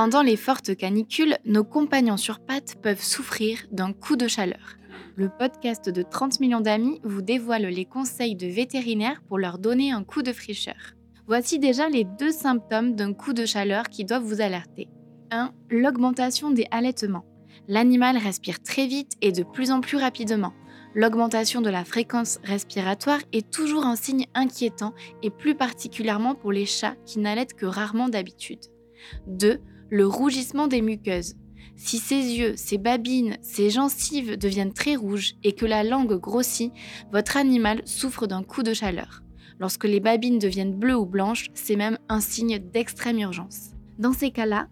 Pendant les fortes canicules, nos compagnons sur pattes peuvent souffrir d'un coup de chaleur. Le podcast de 30 millions d'amis vous dévoile les conseils de vétérinaires pour leur donner un coup de fraîcheur. Voici déjà les deux symptômes d'un coup de chaleur qui doivent vous alerter. 1. L'augmentation des allaitements. L'animal respire très vite et de plus en plus rapidement. L'augmentation de la fréquence respiratoire est toujours un signe inquiétant et plus particulièrement pour les chats qui n'allaitent que rarement d'habitude. 2. Le rougissement des muqueuses. Si ses yeux, ses babines, ses gencives deviennent très rouges et que la langue grossit, votre animal souffre d'un coup de chaleur. Lorsque les babines deviennent bleues ou blanches, c'est même un signe d'extrême urgence. Dans ces cas-là,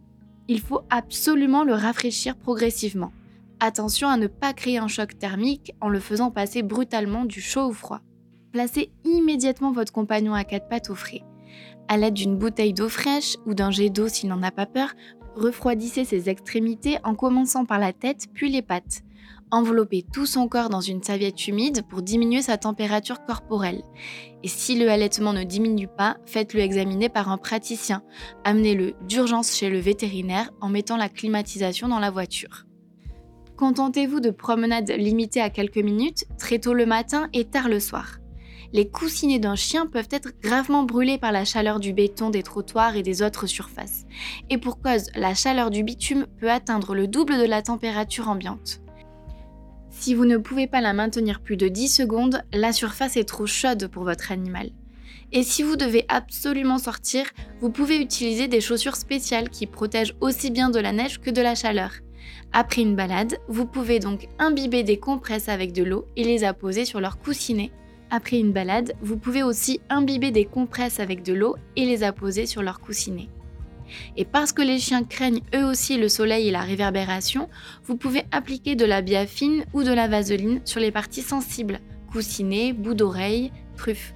il faut absolument le rafraîchir progressivement. Attention à ne pas créer un choc thermique en le faisant passer brutalement du chaud au froid. Placez immédiatement votre compagnon à quatre pattes au frais. À l'aide d'une bouteille d'eau fraîche ou d'un jet d'eau s'il n'en a pas peur, refroidissez ses extrémités en commençant par la tête puis les pattes. Enveloppez tout son corps dans une serviette humide pour diminuer sa température corporelle. Et si le allaitement ne diminue pas, faites-le examiner par un praticien. Amenez-le d'urgence chez le vétérinaire en mettant la climatisation dans la voiture. Contentez-vous de promenades limitées à quelques minutes, très tôt le matin et tard le soir. Les coussinets d'un chien peuvent être gravement brûlés par la chaleur du béton des trottoirs et des autres surfaces. Et pour cause, la chaleur du bitume peut atteindre le double de la température ambiante. Si vous ne pouvez pas la maintenir plus de 10 secondes, la surface est trop chaude pour votre animal. Et si vous devez absolument sortir, vous pouvez utiliser des chaussures spéciales qui protègent aussi bien de la neige que de la chaleur. Après une balade, vous pouvez donc imbiber des compresses avec de l'eau et les apposer sur leur coussinet. Après une balade, vous pouvez aussi imbiber des compresses avec de l'eau et les apposer sur leur coussinet. Et parce que les chiens craignent eux aussi le soleil et la réverbération, vous pouvez appliquer de la biafine ou de la vaseline sur les parties sensibles, coussinets, bouts d'oreilles, truffes.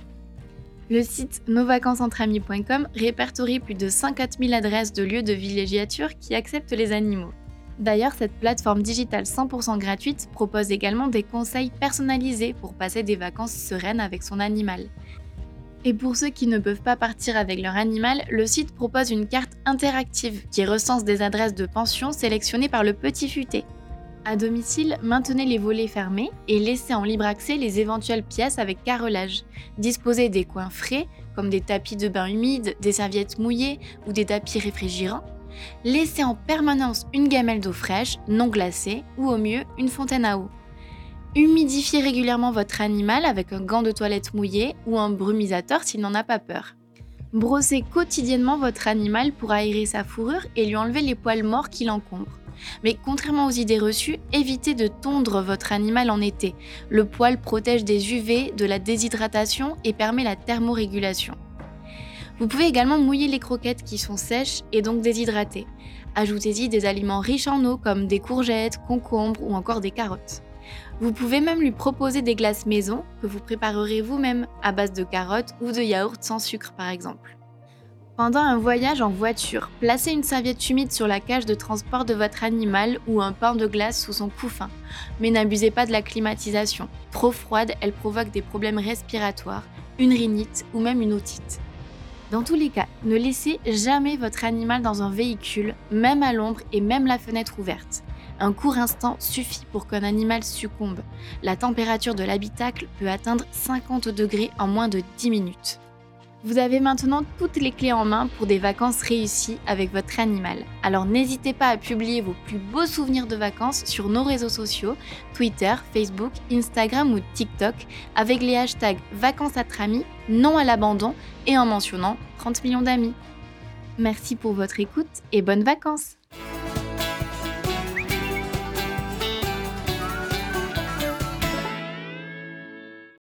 Le site nosvacancesentramis.com répertorie plus de 54 000 adresses de lieux de villégiature qui acceptent les animaux. D'ailleurs, cette plateforme digitale 100% gratuite propose également des conseils personnalisés pour passer des vacances sereines avec son animal. Et pour ceux qui ne peuvent pas partir avec leur animal, le site propose une carte interactive qui recense des adresses de pension sélectionnées par le petit futé. À domicile, maintenez les volets fermés et laissez en libre accès les éventuelles pièces avec carrelage. Disposez des coins frais, comme des tapis de bain humides, des serviettes mouillées ou des tapis réfrigérants. Laissez en permanence une gamelle d'eau fraîche, non glacée, ou au mieux une fontaine à eau. Humidifiez régulièrement votre animal avec un gant de toilette mouillé ou un brumisateur s'il n'en a pas peur. Brossez quotidiennement votre animal pour aérer sa fourrure et lui enlever les poils morts qui l'encombrent. Mais contrairement aux idées reçues, évitez de tondre votre animal en été. Le poil protège des UV, de la déshydratation et permet la thermorégulation. Vous pouvez également mouiller les croquettes qui sont sèches et donc déshydratées. Ajoutez-y des aliments riches en eau comme des courgettes, concombres ou encore des carottes. Vous pouvez même lui proposer des glaces maison que vous préparerez vous-même à base de carottes ou de yaourt sans sucre par exemple. Pendant un voyage en voiture, placez une serviette humide sur la cage de transport de votre animal ou un pain de glace sous son couffin. Mais n'abusez pas de la climatisation. Trop froide, elle provoque des problèmes respiratoires, une rhinite ou même une otite. Dans tous les cas, ne laissez jamais votre animal dans un véhicule, même à l'ombre et même la fenêtre ouverte. Un court instant suffit pour qu'un animal succombe. La température de l'habitacle peut atteindre 50 degrés en moins de 10 minutes. Vous avez maintenant toutes les clés en main pour des vacances réussies avec votre animal. Alors n'hésitez pas à publier vos plus beaux souvenirs de vacances sur nos réseaux sociaux, Twitter, Facebook, Instagram ou TikTok, avec les hashtags vacances à non à l'abandon et en mentionnant 30 millions d'amis. Merci pour votre écoute et bonnes vacances